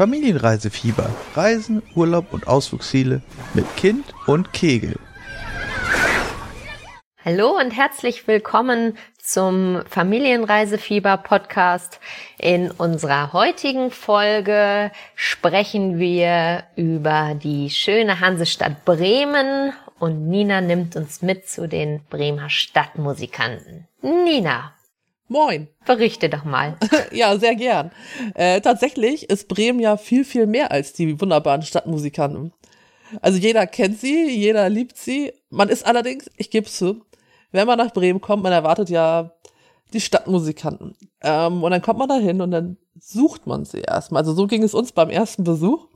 Familienreisefieber. Reisen, Urlaub und Ausflugsziele mit Kind und Kegel. Hallo und herzlich willkommen zum Familienreisefieber Podcast. In unserer heutigen Folge sprechen wir über die schöne Hansestadt Bremen und Nina nimmt uns mit zu den Bremer Stadtmusikanten. Nina, Moin. Berichte doch mal. ja, sehr gern. Äh, tatsächlich ist Bremen ja viel, viel mehr als die wunderbaren Stadtmusikanten. Also jeder kennt sie, jeder liebt sie. Man ist allerdings, ich gebe zu, wenn man nach Bremen kommt, man erwartet ja die Stadtmusikanten. Ähm, und dann kommt man da hin und dann sucht man sie erstmal. Also so ging es uns beim ersten Besuch.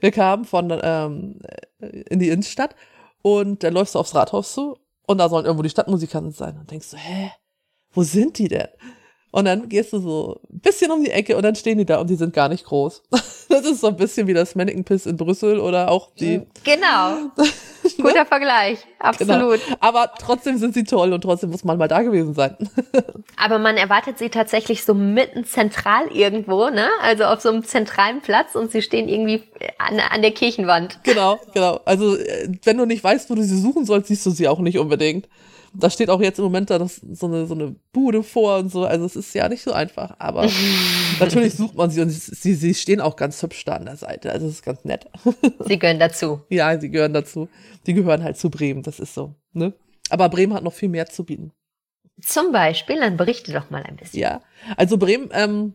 Wir kamen von ähm, in die Innenstadt und dann läufst du aufs Rathaus zu und da sollen irgendwo die Stadtmusikanten sein. Und denkst du, hä? Wo sind die denn? Und dann gehst du so ein bisschen um die Ecke und dann stehen die da und die sind gar nicht groß. Das ist so ein bisschen wie das Mannequin Piss in Brüssel oder auch die. Genau. Guter Vergleich. Absolut. Genau. Aber trotzdem sind sie toll und trotzdem muss man mal da gewesen sein. Aber man erwartet sie tatsächlich so mitten zentral irgendwo, ne? Also auf so einem zentralen Platz und sie stehen irgendwie an, an der Kirchenwand. Genau, genau. Also äh, wenn du nicht weißt, wo du sie suchen sollst, siehst du sie auch nicht unbedingt. Da steht auch jetzt im Moment da das, so, eine, so eine Bude vor und so. Also es ist ja nicht so einfach. Aber natürlich sucht man sie und sie, sie stehen auch ganz hübsch da an der Seite. Also es ist ganz nett. Sie gehören dazu. ja, sie gehören dazu. Die gehören halt zu Bremen. Das ist so. Ne? Aber Bremen hat noch viel mehr zu bieten. Zum Beispiel, dann berichte doch mal ein bisschen. Ja, also Bremen, ähm,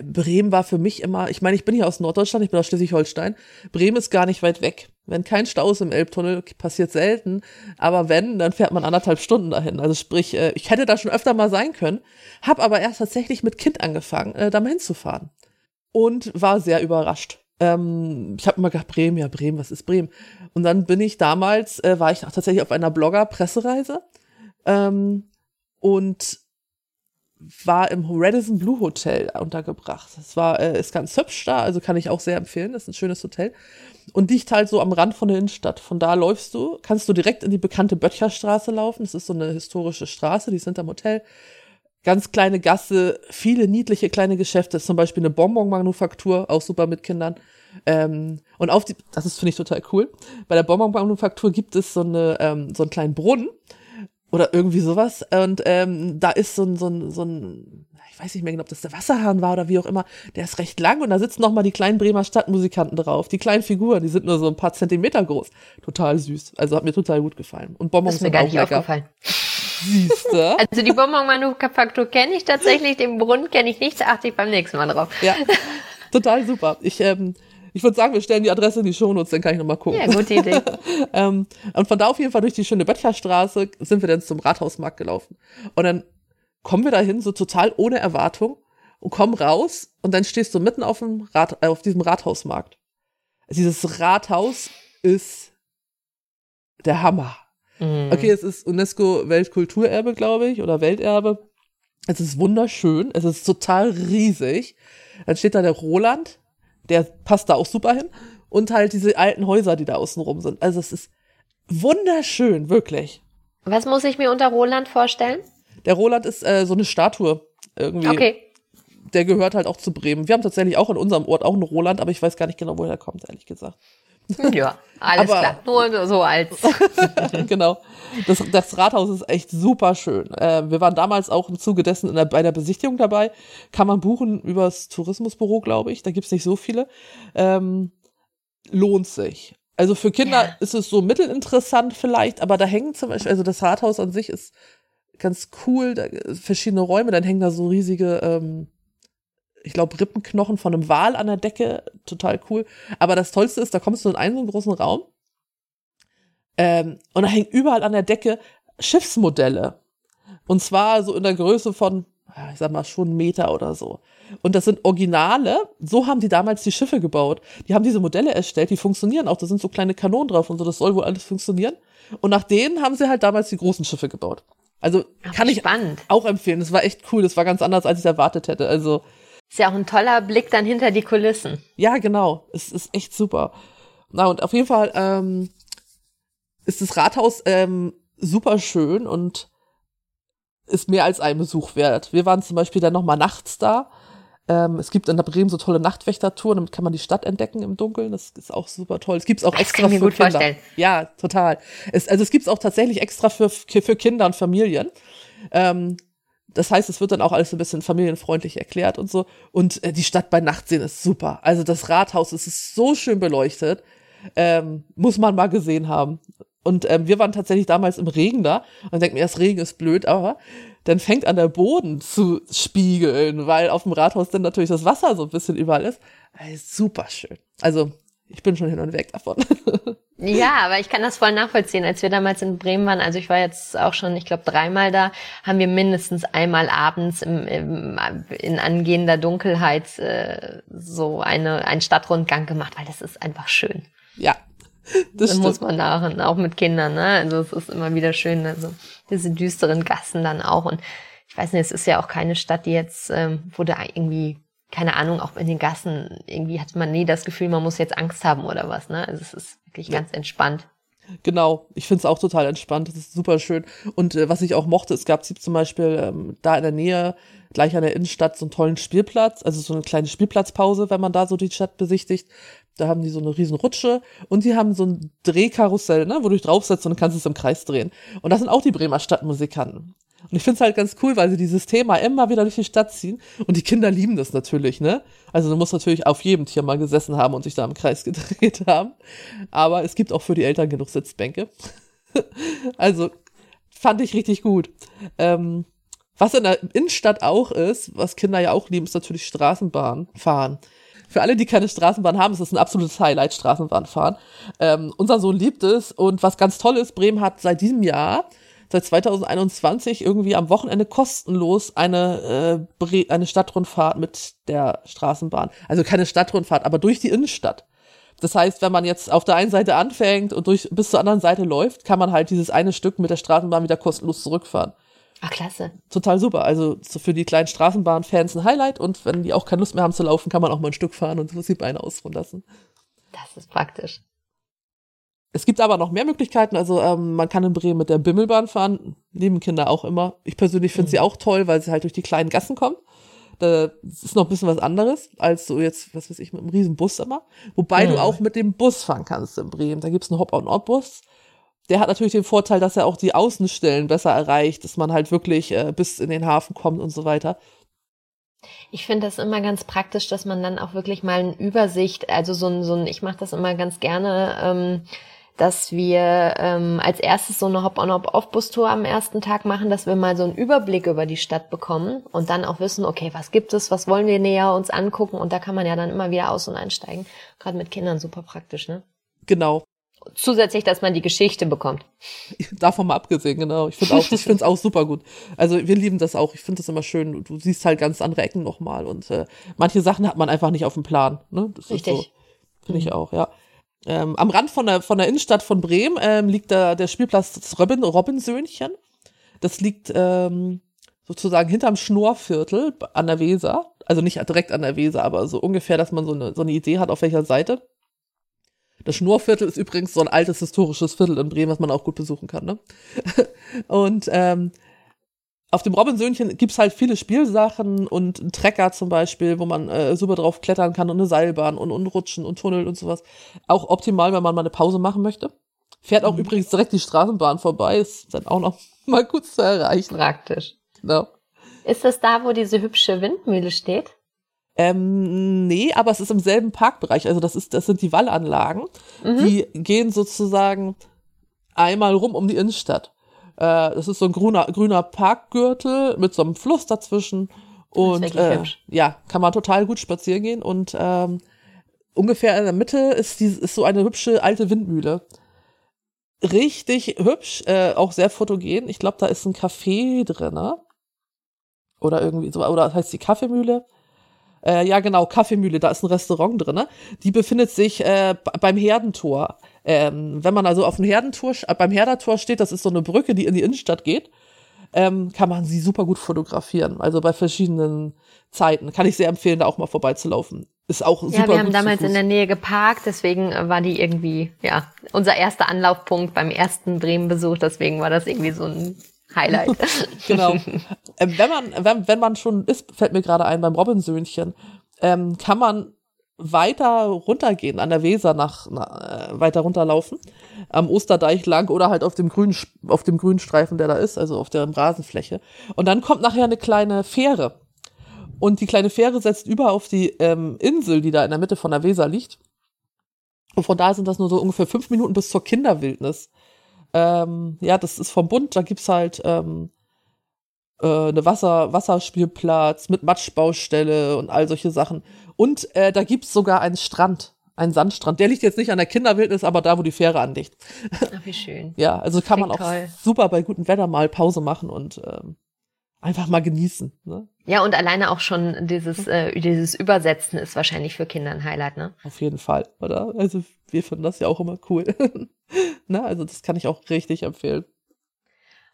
Bremen war für mich immer, ich meine, ich bin hier aus Norddeutschland, ich bin aus Schleswig-Holstein. Bremen ist gar nicht weit weg. Wenn kein Stau ist im Elbtunnel, passiert selten. Aber wenn, dann fährt man anderthalb Stunden dahin. Also sprich, äh, ich hätte da schon öfter mal sein können, habe aber erst tatsächlich mit Kind angefangen, äh, da mal hinzufahren. Und war sehr überrascht. Ähm, ich habe immer gedacht, Bremen, ja Bremen, was ist Bremen? Und dann bin ich damals, äh, war ich auch tatsächlich auf einer Blogger-Pressereise. Ähm, und war im Radisson Blue Hotel untergebracht. Das war, äh, ist ganz hübsch da, also kann ich auch sehr empfehlen. Das ist ein schönes Hotel. Und liegt halt so am Rand von der Innenstadt. Von da läufst du, kannst du direkt in die bekannte Böttcherstraße laufen. Das ist so eine historische Straße, die sind am Hotel. Ganz kleine Gasse, viele niedliche kleine Geschäfte, zum Beispiel eine Bonbon-Manufaktur, auch super mit Kindern. Ähm, und auf die, das ist, finde ich, total cool. Bei der Bonbon-Manufaktur gibt es so eine, ähm, so einen kleinen Brunnen oder irgendwie sowas. Und ähm, da ist so ein, so ein, so ein, ich weiß nicht mehr genau, ob das der Wasserhahn war oder wie auch immer, der ist recht lang und da sitzen noch mal die kleinen Bremer Stadtmusikanten drauf. Die kleinen Figuren, die sind nur so ein paar Zentimeter groß. Total süß. Also hat mir total gut gefallen. Und Bonbons das ist mir gar nicht lecker. aufgefallen. Siehste? Also die Bonbon-Manufaktur kenne ich tatsächlich, den Brunnen kenne ich nicht, achte ich beim nächsten Mal drauf. Ja, total super. Ich ähm, ich würde sagen, wir stellen die Adresse in die Shownotes, dann kann ich nochmal gucken. Ja, gute Idee. ähm, und von da auf jeden Fall durch die schöne Böttcherstraße sind wir dann zum Rathausmarkt gelaufen. Und dann kommen wir dahin so total ohne Erwartung und kommen raus und dann stehst du mitten auf dem Rat, äh, auf diesem Rathausmarkt. Dieses Rathaus ist der Hammer. Mhm. Okay, es ist UNESCO Weltkulturerbe, glaube ich, oder Welterbe. Es ist wunderschön, es ist total riesig. Dann steht da der Roland, der passt da auch super hin. Und halt diese alten Häuser, die da außen rum sind. Also es ist wunderschön, wirklich. Was muss ich mir unter Roland vorstellen? Der Roland ist äh, so eine Statue irgendwie. Okay. Der gehört halt auch zu Bremen. Wir haben tatsächlich auch in unserem Ort auch einen Roland, aber ich weiß gar nicht genau, woher er kommt, ehrlich gesagt. Ja, alles aber, klar. Nur so als. genau. Das, das Rathaus ist echt super schön. Äh, wir waren damals auch im Zuge dessen der, bei der Besichtigung dabei. Kann man buchen übers Tourismusbüro, glaube ich. Da gibt's nicht so viele. Ähm, lohnt sich. Also für Kinder ja. ist es so mittelinteressant vielleicht, aber da hängen zum Beispiel, also das Rathaus an sich ist ganz cool, da, verschiedene Räume, dann hängen da so riesige ähm, ich glaube, Rippenknochen von einem Wal an der Decke. Total cool. Aber das Tollste ist, da kommst du in einen so einen großen Raum ähm, und da hängen überall an der Decke Schiffsmodelle. Und zwar so in der Größe von, ich sag mal, schon einen Meter oder so. Und das sind Originale, so haben die damals die Schiffe gebaut. Die haben diese Modelle erstellt, die funktionieren auch. Da sind so kleine Kanonen drauf und so, das soll wohl alles funktionieren. Und nach denen haben sie halt damals die großen Schiffe gebaut. Also Ach, kann spannend. ich auch empfehlen. Das war echt cool. Das war ganz anders, als ich erwartet hätte. Also ist ja auch ein toller Blick dann hinter die Kulissen. Ja, genau. Es ist echt super. Na, und auf jeden Fall ähm, ist das Rathaus ähm, super schön und ist mehr als ein Besuch wert. Wir waren zum Beispiel dann nochmal nachts da. Ähm, es gibt in der Bremen so tolle Nachtwächtertouren, damit kann man die Stadt entdecken im Dunkeln. Das ist auch super toll. Es gibt's auch Das extra kann ich mir für gut Kinder. vorstellen. Ja, total. Es, also es gibt's auch tatsächlich extra für, für Kinder und Familien. Ähm, das heißt, es wird dann auch alles so ein bisschen familienfreundlich erklärt und so. Und äh, die Stadt bei Nacht sehen ist super. Also das Rathaus es ist so schön beleuchtet. Ähm, muss man mal gesehen haben. Und ähm, wir waren tatsächlich damals im Regen da und denken mir, das Regen ist blöd, aber dann fängt an der Boden zu spiegeln, weil auf dem Rathaus dann natürlich das Wasser so ein bisschen überall ist. Also, super schön. Also ich bin schon hin und weg davon. Ja, aber ich kann das voll nachvollziehen. Als wir damals in Bremen waren, also ich war jetzt auch schon, ich glaube, dreimal da, haben wir mindestens einmal abends im, im, in angehender Dunkelheit äh, so eine, einen Stadtrundgang gemacht, weil das ist einfach schön. ja, das Das muss man machen, auch mit Kindern, ne? Also es ist immer wieder schön, also diese düsteren Gassen dann auch. Und ich weiß nicht, es ist ja auch keine Stadt, die jetzt, ähm, wo da irgendwie, keine Ahnung, auch in den Gassen, irgendwie hat man nie das Gefühl, man muss jetzt Angst haben oder was, ne? Also es ist wirklich Ja. ganz entspannt. Genau, ich finde es auch total entspannt. Das ist super schön. Und äh, was ich auch mochte, es gab zum Beispiel ähm, da in der Nähe, gleich an der Innenstadt, so einen tollen Spielplatz, also so eine kleine Spielplatzpause, wenn man da so die Stadt besichtigt. Da haben die so eine riesen Rutsche und die haben so ein Drehkarussell, ne, wo du dich draufsetzt und dann kannst du es im Kreis drehen. Und das sind auch die Bremer Stadtmusikanten. Und ich finde es halt ganz cool, weil sie dieses Thema immer wieder durch die Stadt ziehen. Und die Kinder lieben das natürlich, ne? Also du musst natürlich auf jedem Tier mal gesessen haben und sich da im Kreis gedreht haben. Aber es gibt auch für die Eltern genug Sitzbänke. also fand ich richtig gut. Ähm, was in der Innenstadt auch ist, was Kinder ja auch lieben, ist natürlich Straßenbahn fahren. Für alle, die keine Straßenbahn haben, ist es ein absolutes Highlight, Straßenbahn fahren. Ähm, unser Sohn liebt es und was ganz toll ist, Bremen hat seit diesem Jahr, seit 2021 irgendwie am Wochenende kostenlos eine, äh, eine Stadtrundfahrt mit der Straßenbahn. Also keine Stadtrundfahrt, aber durch die Innenstadt. Das heißt, wenn man jetzt auf der einen Seite anfängt und durch bis zur anderen Seite läuft, kann man halt dieses eine Stück mit der Straßenbahn wieder kostenlos zurückfahren. Ach, klasse. Total super. Also so für die kleinen Straßenbahnfans ein Highlight und wenn die auch keine Lust mehr haben zu laufen, kann man auch mal ein Stück fahren und so die Beine ausruhen lassen. Das ist praktisch. Es gibt aber noch mehr Möglichkeiten. Also ähm, man kann in Bremen mit der Bimmelbahn fahren, lieben Kinder auch immer. Ich persönlich finde sie auch toll, weil sie halt durch die kleinen Gassen kommen. Das ist noch ein bisschen was anderes als so jetzt, was weiß ich, mit einem riesen Bus immer. Wobei Mhm. du auch mit dem Bus fahren kannst in Bremen. Da gibt's einen Hop-on-Out-Bus. Der hat natürlich den Vorteil, dass er auch die Außenstellen besser erreicht, dass man halt wirklich äh, bis in den Hafen kommt und so weiter. Ich finde das immer ganz praktisch, dass man dann auch wirklich mal eine Übersicht, also so ein, so ein ich mache das immer ganz gerne, ähm, dass wir ähm, als erstes so eine Hop-on-Hop-off-Bus-Tour am ersten Tag machen, dass wir mal so einen Überblick über die Stadt bekommen und dann auch wissen, okay, was gibt es, was wollen wir näher uns angucken und da kann man ja dann immer wieder aus- und einsteigen. Gerade mit Kindern super praktisch, ne? Genau. Zusätzlich, dass man die Geschichte bekommt. Davon mal abgesehen, genau. Ich finde auch, ich finde es auch super gut. Also wir lieben das auch. Ich finde das immer schön. Du siehst halt ganz andere Ecken nochmal und äh, manche Sachen hat man einfach nicht auf dem Plan. Ne? Das Richtig. Ist so, finde ich auch, ja. Ähm, am Rand von der von der Innenstadt von Bremen ähm, liegt da der Spielplatz das Robin Robinsöhnchen. Das liegt ähm, sozusagen hinterm Schnurrviertel an der Weser. Also nicht direkt an der Weser, aber so ungefähr, dass man so eine, so eine Idee hat, auf welcher Seite. Das Schnurrviertel ist übrigens so ein altes historisches Viertel in Bremen, was man auch gut besuchen kann. Ne? Und ähm, auf dem Robinsöhnchen gibt's halt viele Spielsachen und einen Trecker zum Beispiel, wo man äh, super drauf klettern kann und eine Seilbahn und, und Rutschen und Tunnel und sowas. Auch optimal, wenn man mal eine Pause machen möchte. Fährt auch übrigens direkt die Straßenbahn vorbei, ist dann auch noch mal gut zu erreichen. Praktisch. Genau. Ist das da, wo diese hübsche Windmühle steht? Ähm, nee, aber es ist im selben Parkbereich. Also das ist, das sind die Wallanlagen. Mhm. Die gehen sozusagen einmal rum um die Innenstadt. Äh, das ist so ein grüner, grüner Parkgürtel mit so einem Fluss dazwischen. Und äh, ja, kann man total gut spazieren gehen. Und ähm, ungefähr in der Mitte ist, die, ist so eine hübsche alte Windmühle. Richtig hübsch, äh, auch sehr fotogen. Ich glaube, da ist ein Café drinne Oder irgendwie so, oder das heißt die Kaffeemühle. Äh, ja, genau, Kaffeemühle, da ist ein Restaurant drinne. Die befindet sich äh, beim Herdentor. Ähm, wenn man also auf dem Herdentor, äh, beim Herdertor steht, das ist so eine Brücke, die in die Innenstadt geht, ähm, kann man sie super gut fotografieren. Also bei verschiedenen Zeiten. Kann ich sehr empfehlen, da auch mal vorbeizulaufen. Ist auch super Ja, wir haben damals in der Nähe geparkt, deswegen äh, war die irgendwie, ja, unser erster Anlaufpunkt beim ersten Bremen-Besuch, deswegen war das irgendwie so ein Highlight. genau. Ähm, wenn man, wenn, wenn man schon ist, fällt mir gerade ein, beim Robinsöhnchen, ähm, kann man weiter runtergehen an der Weser nach, na, äh, weiter runterlaufen am Osterdeich lang oder halt auf dem grünen auf dem grünen Streifen, der da ist, also auf der Rasenfläche. Und dann kommt nachher eine kleine Fähre und die kleine Fähre setzt über auf die ähm, Insel, die da in der Mitte von der Weser liegt. Und von da sind das nur so ungefähr fünf Minuten bis zur Kinderwildnis. Ähm, ja, das ist vom Bund, da gibt's halt ähm, äh, eine Wasser, Wasserspielplatz mit Matschbaustelle und all solche Sachen. Und äh, da gibt's sogar einen Strand, einen Sandstrand. Der liegt jetzt nicht an der Kinderwildnis, aber da, wo die Fähre anliegt. Ach, wie schön. Ja, also kann Klingt man auch toll. super bei gutem Wetter mal Pause machen und ähm, einfach mal genießen. Ne? Ja, und alleine auch schon dieses, äh, dieses Übersetzen ist wahrscheinlich für Kinder ein Highlight, ne? Auf jeden Fall, oder? Also wir finden das ja auch immer cool. Na, also das kann ich auch richtig empfehlen.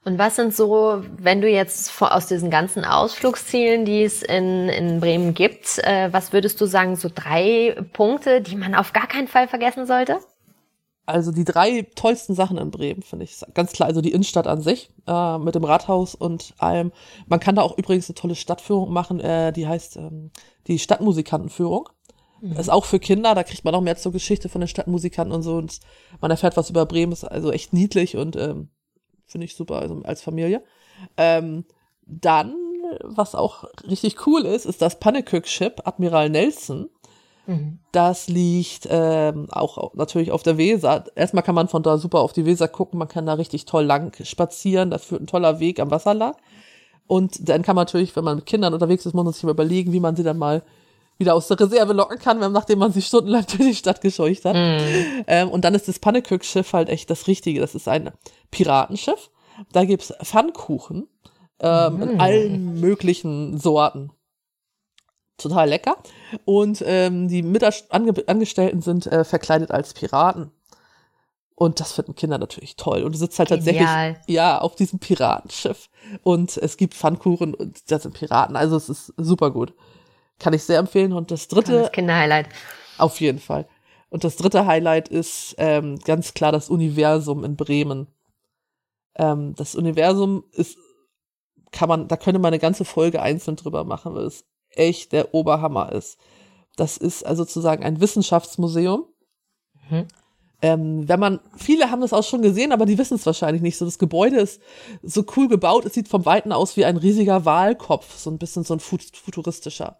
Und was sind so, wenn du jetzt aus diesen ganzen Ausflugszielen, die es in, in Bremen gibt, äh, was würdest du sagen, so drei Punkte, die man auf gar keinen Fall vergessen sollte? Also die drei tollsten Sachen in Bremen finde ich ganz klar. Also die Innenstadt an sich äh, mit dem Rathaus und allem. Man kann da auch übrigens eine tolle Stadtführung machen, äh, die heißt ähm, die Stadtmusikantenführung. Das ist auch für Kinder, da kriegt man noch mehr zur Geschichte von den Stadtmusikanten und so und man erfährt was über Bremen, ist also echt niedlich und ähm, finde ich super also als Familie. Ähm, dann, was auch richtig cool ist, ist das Pannekök-Ship Admiral Nelson. Das liegt ähm, auch natürlich auf der Weser. Erstmal kann man von da super auf die Weser gucken, man kann da richtig toll lang spazieren, das führt ein toller Weg am Wasser lang. Und dann kann man natürlich, wenn man mit Kindern unterwegs ist, muss man sich mal überlegen, wie man sie dann mal wieder aus der Reserve locken kann, nachdem man sie stundenlang durch die Stadt gescheucht hat. Ähm, und dann ist das Pannekök-Schiff halt echt das Richtige. Das ist ein Piratenschiff. Da gibt's Pfannkuchen ähm, in allen möglichen Sorten. Total lecker. Und ähm, die Mitangestellten sind äh, verkleidet als Piraten. Und das finden Kinder natürlich toll. Und du sitzt halt tatsächlich Genial. ja auf diesem Piratenschiff. Und es gibt Pfannkuchen und das sind Piraten. Also es ist super gut. Kann ich sehr empfehlen. Und das dritte, Tolles Kinderhighlight. auf jeden Fall. Und das dritte Highlight ist ähm, ganz klar das Universum in Bremen. Ähm, das Universum ist, kann man, da könnte man eine ganze Folge einzeln drüber machen, weil es echt der Oberhammer ist. Das ist also sozusagen ein Wissenschaftsmuseum. Mhm. Ähm, wenn man, viele haben das auch schon gesehen, aber die wissen es wahrscheinlich nicht. So, das Gebäude ist so cool gebaut, es sieht vom Weiten aus wie ein riesiger Walkopf, so ein bisschen so ein fut- futuristischer.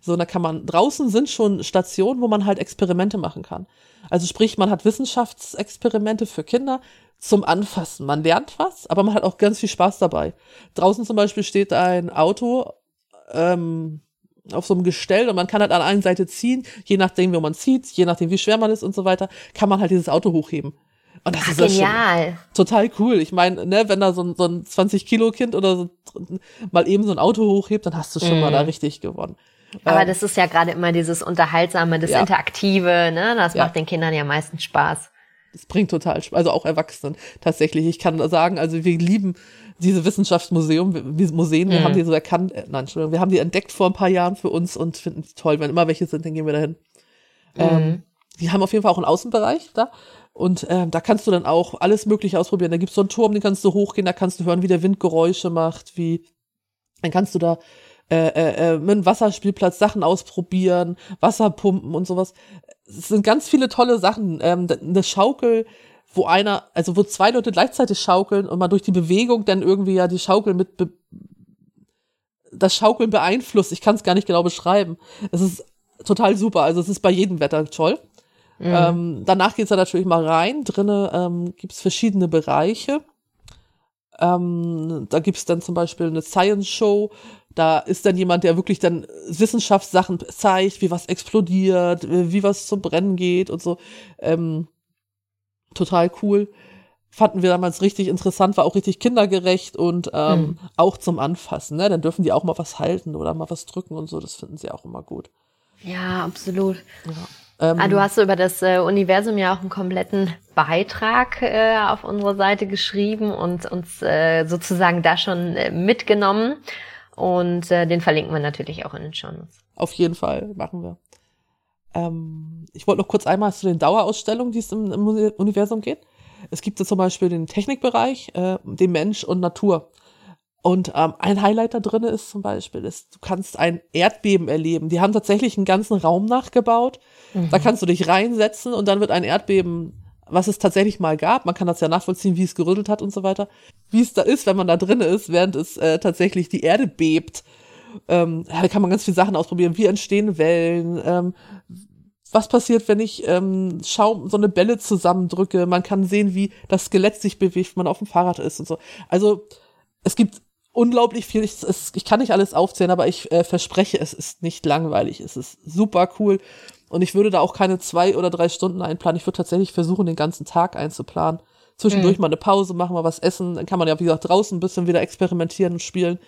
So, da kann man, draußen sind schon Stationen, wo man halt Experimente machen kann. Also sprich, man hat Wissenschaftsexperimente für Kinder zum Anfassen. Man lernt was, aber man hat auch ganz viel Spaß dabei. Draußen zum Beispiel steht ein Auto ähm, auf so einem Gestell und man kann halt an einer Seite ziehen, je nachdem, wie man zieht, je nachdem, wie schwer man ist und so weiter, kann man halt dieses Auto hochheben. Und das Ach, ist ja schon genial. total cool. Ich meine, ne, wenn da so ein, so ein 20-Kilo-Kind oder so mal eben so ein Auto hochhebt, dann hast du schon mal da richtig gewonnen. Aber Ähm, das ist ja gerade immer dieses Unterhaltsame, das Ja. Interaktive, ne? Das Ja. macht den Kindern ja meistens Spaß. Das bringt total Spaß. Also auch Erwachsenen tatsächlich. Ich kann sagen, also wir lieben diese Wissenschaftsmuseum, wir- Museen, wir Mhm. haben die so erkannt, äh, nein, Entschuldigung, wir haben die entdeckt vor ein paar Jahren für uns und finden die toll. Wenn immer welche sind, dann gehen wir dahin. Mhm. Ähm, die haben auf jeden Fall auch einen Außenbereich da. Und ähm, da kannst du dann auch alles Mögliche ausprobieren. Da gibt's so einen Turm, den kannst du hochgehen, da kannst du hören, wie der Wind Geräusche macht, wie dann kannst du da äh, äh, äh, mit einem Wasserspielplatz Sachen ausprobieren, Wasserpumpen und sowas. Es sind ganz viele tolle Sachen. Ähm, eine Schaukel, wo einer, also wo zwei Leute gleichzeitig schaukeln und man durch die Bewegung dann irgendwie ja die Schaukel mit be das Schaukeln beeinflusst. Ich kann es gar nicht genau beschreiben. Es ist total super. Also es ist bei jedem Wetter toll. Ähm, danach geht's da natürlich mal rein. Drinnen ähm, gibt's verschiedene Bereiche. Ähm, da gibt's dann zum Beispiel eine Science Show. Da ist dann jemand, der wirklich dann Wissenschaftssachen zeigt, wie was explodiert, äh, wie was zum Brennen geht und so. Ähm, total cool. Fanden wir damals richtig interessant, war auch richtig kindergerecht und ähm, auch zum Anfassen. Ne? Dann dürfen die auch mal was halten oder mal was drücken und so. Das finden sie auch immer gut. Ja, absolut. Ähm, Ah, du hast so über das äh, Universum ja auch einen kompletten Beitrag äh, auf unsere Seite geschrieben und uns äh, sozusagen da schon äh, mitgenommen. Und äh, den verlinken wir natürlich auch in den Shownotes. Auf jeden Fall machen wir. Ähm, ich wollte noch kurz einmal zu den Dauerausstellungen, die es im, im Uni- Universum geht. Es gibt ja zum Beispiel den Technikbereich, äh, den Mensch und Natur. Und ähm, ein Highlight da drin ist zum Beispiel, ist, du kannst ein Erdbeben erleben. Die haben tatsächlich einen ganzen Raum nachgebaut. Mhm. Da kannst du dich reinsetzen und dann wird ein Erdbeben, was es tatsächlich mal gab. Man kann das ja nachvollziehen, wie es gerüttelt hat und so weiter. Wie es da ist, wenn man da drin ist, während es äh, tatsächlich die Erde bebt. Ähm, da kann man ganz viele Sachen ausprobieren. Wie entstehen Wellen? Ähm, was passiert, wenn ich ähm, Schaum, so eine Bälle zusammendrücke? Man kann sehen, wie das Skelett sich bewegt, wenn man auf dem Fahrrad ist und so. Also es gibt unglaublich viel. Ich, es, ich kann nicht alles aufzählen, aber ich äh, verspreche, es ist nicht langweilig. Es ist super cool. Und ich würde da auch keine zwei oder drei Stunden einplanen. Ich würde tatsächlich versuchen, den ganzen Tag einzuplanen. Zwischendurch mhm. mal eine Pause machen, mal was essen. Dann kann man ja, wie gesagt, draußen ein bisschen wieder experimentieren und spielen.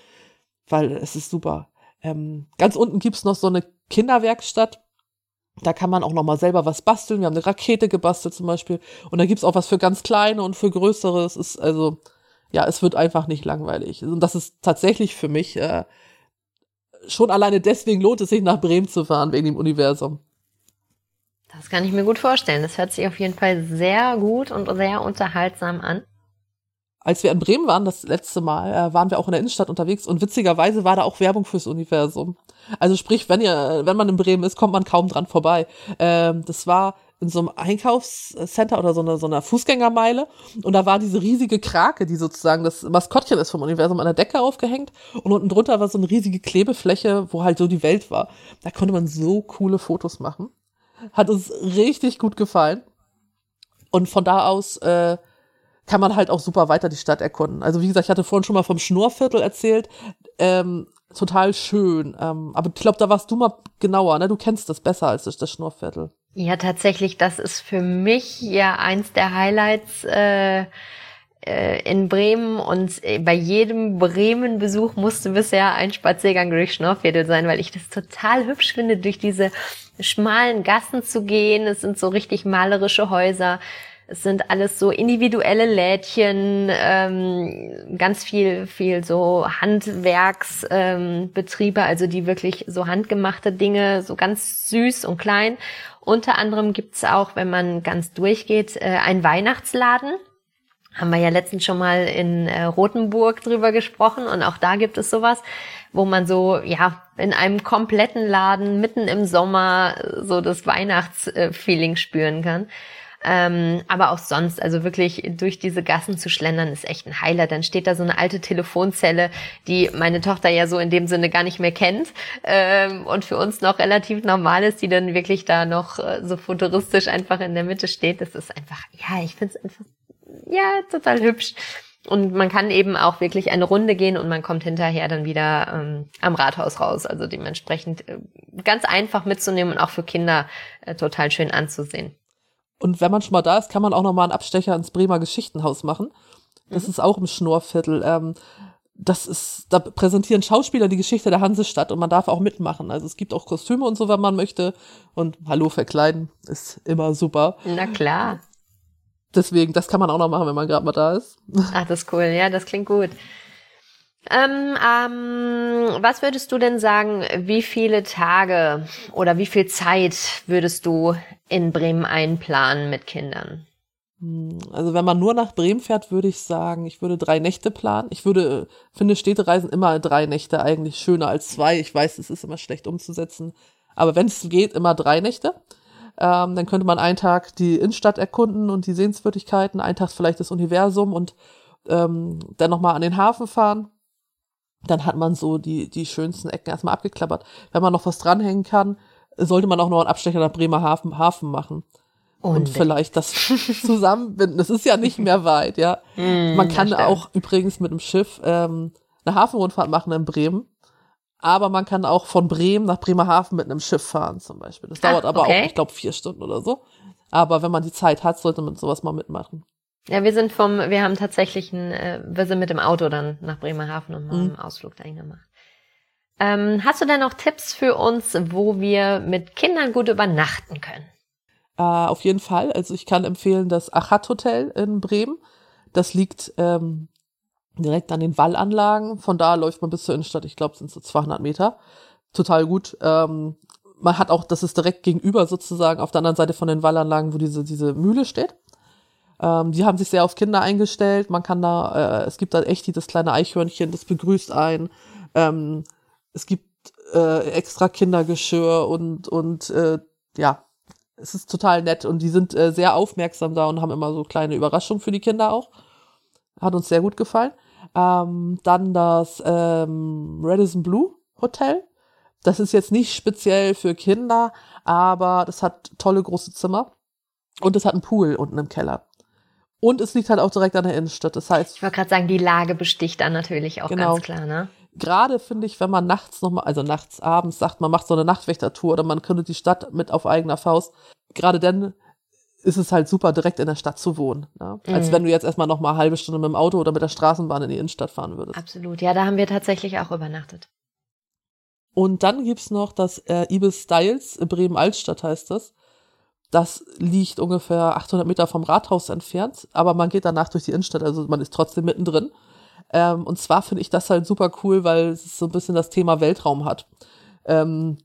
Weil es ist super. Ähm, ganz unten gibt's noch so eine Kinderwerkstatt. Da kann man auch noch mal selber was basteln. Wir haben eine Rakete gebastelt zum Beispiel. Und da gibt's auch was für ganz kleine und für größere. Es ist also ja, es wird einfach nicht langweilig. Und das ist tatsächlich für mich äh, schon alleine deswegen lohnt es sich nach Bremen zu fahren wegen dem Universum. Das kann ich mir gut vorstellen. Das hört sich auf jeden Fall sehr gut und sehr unterhaltsam an. Als wir in Bremen waren, das letzte Mal, äh, waren wir auch in der Innenstadt unterwegs und witzigerweise war da auch Werbung fürs Universum. Also sprich, wenn ihr, wenn man in Bremen ist, kommt man kaum dran vorbei. Ähm, das war in so einem Einkaufscenter oder so einer, so einer Fußgängermeile. Und da war diese riesige Krake, die sozusagen das Maskottchen ist vom Universum, an der Decke aufgehängt. Und unten drunter war so eine riesige Klebefläche, wo halt so die Welt war. Da konnte man so coole Fotos machen. Hat uns richtig gut gefallen. Und von da aus äh, kann man halt auch super weiter die Stadt erkunden. Also wie gesagt, ich hatte vorhin schon mal vom Schnurrviertel erzählt. Ähm, total schön. Ähm, aber ich glaube, da warst du mal genauer, ne? Du kennst das besser als das, das Schnurrviertel. Ja, tatsächlich, das ist für mich ja eins der Highlights äh, äh, in Bremen und äh, bei jedem Bremen-Besuch musste bisher ein Spaziergang durch Schnorrviertel sein, weil ich das total hübsch finde, durch diese schmalen Gassen zu gehen. Es sind so richtig malerische Häuser. Es sind alles so individuelle Lädchen, ähm, ganz viel, viel so Handwerksbetriebe, ähm, also die wirklich so handgemachte Dinge, so ganz süß und klein. Unter anderem gibt's auch, wenn man ganz durchgeht, äh, einen Weihnachtsladen. Haben wir ja letztens schon mal in äh, Rothenburg drüber gesprochen und auch da gibt es sowas, wo man so, ja, in einem kompletten Laden mitten im Sommer so das Weihnachtsfeeling spüren kann. Ähm, aber auch sonst, also wirklich durch diese Gassen zu schlendern, ist echt ein Highlight. Dann steht da so eine alte Telefonzelle, die meine Tochter ja so in dem Sinne gar nicht mehr kennt ähm, und für uns noch relativ normal ist, die dann wirklich da noch äh, so futuristisch einfach in der Mitte steht. Das ist einfach, ja, ich finde es einfach, ja, total hübsch. Und man kann eben auch wirklich eine Runde gehen und man kommt hinterher dann wieder ähm, am Rathaus raus. Also dementsprechend äh, ganz einfach mitzunehmen und auch für Kinder äh, total schön anzusehen. Und wenn man schon mal da ist, kann man auch noch mal einen Abstecher ins Bremer Geschichtenhaus machen. Das mhm. ist auch im Schnorrviertel. Ähm, das ist, da präsentieren Schauspieler die Geschichte der Hansestadt und man darf auch mitmachen. Also es gibt auch Kostüme und so, wenn man möchte. Und Hallo verkleiden ist immer super. Na klar. Deswegen, das kann man auch noch machen, wenn man gerade mal da ist. Ach, das ist cool. Ja, das klingt gut. Ähm, ähm, was würdest du denn sagen, wie viele Tage oder wie viel Zeit würdest du in Bremen einplanen mit Kindern? Hm, also wenn man nur nach Bremen fährt, würde ich sagen, ich würde drei Nächte planen. Ich würde, finde Städtereisen immer drei Nächte eigentlich schöner als zwei. Ich weiß, es ist immer schlecht umzusetzen. Aber wenn es geht, immer drei Nächte. Ähm, dann könnte man einen Tag die Innenstadt erkunden und die Sehenswürdigkeiten, einen Tag vielleicht das Universum und ähm, dann nochmal an den Hafen fahren dann hat man so die, die schönsten Ecken erstmal abgeklappert. Wenn man noch was dranhängen kann, sollte man auch noch einen Abstecher nach Bremerhaven Hafen machen. Und, und vielleicht das zusammenbinden. Das ist ja nicht mehr weit, ja. Mm, man kann auch übrigens mit dem Schiff ähm, eine Hafenrundfahrt machen in Bremen. Aber man kann auch von Bremen nach Bremerhaven mit einem Schiff fahren, zum Beispiel. Das dauert ah, aber okay. auch, ich glaube, vier Stunden oder so. Aber wenn man die Zeit hat, sollte man sowas mal mitmachen. Ja, wir sind vom, wir haben tatsächlich ein, äh, wir sind mit dem Auto dann nach Bremerhaven und haben mhm. einen Ausflug dahin gemacht. Ähm, hast du denn noch Tipps für uns, wo wir mit Kindern gut übernachten können? Äh, auf jeden Fall. Also ich kann empfehlen das Achat Hotel in Bremen. Das liegt ähm, direkt an den Wallanlagen. Von da läuft man bis zur Innenstadt. Ich glaube, sind so 200 Meter. Total gut. Ähm, man hat auch, das ist direkt gegenüber sozusagen auf der anderen Seite von den Wallanlagen, wo diese, diese Mühle steht. Ähm, die haben sich sehr auf Kinder eingestellt. Man kann da, äh, es gibt da echt das kleine Eichhörnchen, das begrüßt einen. Ähm, es gibt äh, extra Kindergeschirr und, und äh, ja, es ist total nett und die sind äh, sehr aufmerksam da und haben immer so kleine Überraschungen für die Kinder auch. Hat uns sehr gut gefallen. Ähm, dann das ähm, Radisson Blue Hotel. Das ist jetzt nicht speziell für Kinder, aber das hat tolle große Zimmer und es hat einen Pool unten im Keller. Und es liegt halt auch direkt an der Innenstadt. Das heißt. Ich wollte gerade sagen, die Lage besticht dann natürlich auch genau. ganz klar, ne? Gerade finde ich, wenn man nachts nochmal, also nachts, abends sagt, man macht so eine Nachtwächtertour oder man könnte die Stadt mit auf eigener Faust. Gerade dann ist es halt super, direkt in der Stadt zu wohnen. Ne? Mhm. Als wenn du jetzt erstmal noch mal eine halbe Stunde mit dem Auto oder mit der Straßenbahn in die Innenstadt fahren würdest. Absolut, ja, da haben wir tatsächlich auch übernachtet. Und dann gibt's noch das äh, Ibis Styles, Bremen-Altstadt heißt das. Das liegt ungefähr 800 Meter vom Rathaus entfernt, aber man geht danach durch die Innenstadt, also man ist trotzdem mittendrin. Ähm, und zwar finde ich das halt super cool, weil es so ein bisschen das Thema Weltraum hat. Ähm,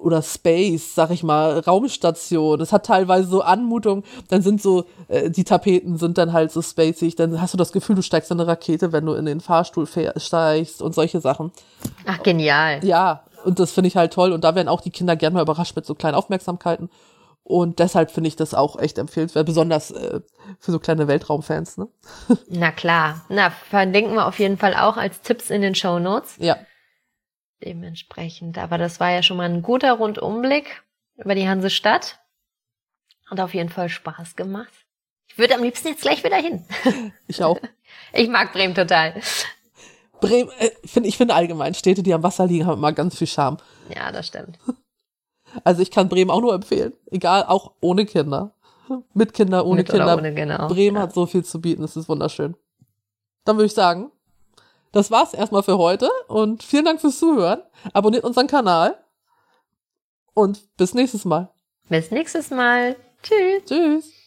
oder Space, sag ich mal, Raumstation. Es hat teilweise so Anmutung. Dann sind so, äh, die Tapeten sind dann halt so spacig. Dann hast du das Gefühl, du steigst in eine Rakete, wenn du in den Fahrstuhl steigst und solche Sachen. Ach, genial. Ja, und das finde ich halt toll. Und da werden auch die Kinder gerne mal überrascht mit so kleinen Aufmerksamkeiten. Und deshalb finde ich das auch echt empfehlenswert, besonders äh, für so kleine Weltraumfans. Ne? Na klar. Na, verlinken wir auf jeden Fall auch als Tipps in den Show Notes. Ja dementsprechend. Aber das war ja schon mal ein guter Rundumblick über die Hansestadt. Hat auf jeden Fall Spaß gemacht. Ich würde am liebsten jetzt gleich wieder hin. Ich auch. Ich mag Bremen total. Bremen, äh, find, ich finde allgemein, Städte, die am Wasser liegen, haben immer ganz viel Charme. Ja, das stimmt. Also ich kann Bremen auch nur empfehlen. Egal, auch ohne Kinder. Mit Kinder, ohne Mit Kinder. Ohne, genau. Bremen ja. hat so viel zu bieten, es ist wunderschön. Dann würde ich sagen, das war's erstmal für heute und vielen Dank fürs Zuhören. Abonniert unseren Kanal und bis nächstes Mal. Bis nächstes Mal. Tschüss. Tschüss.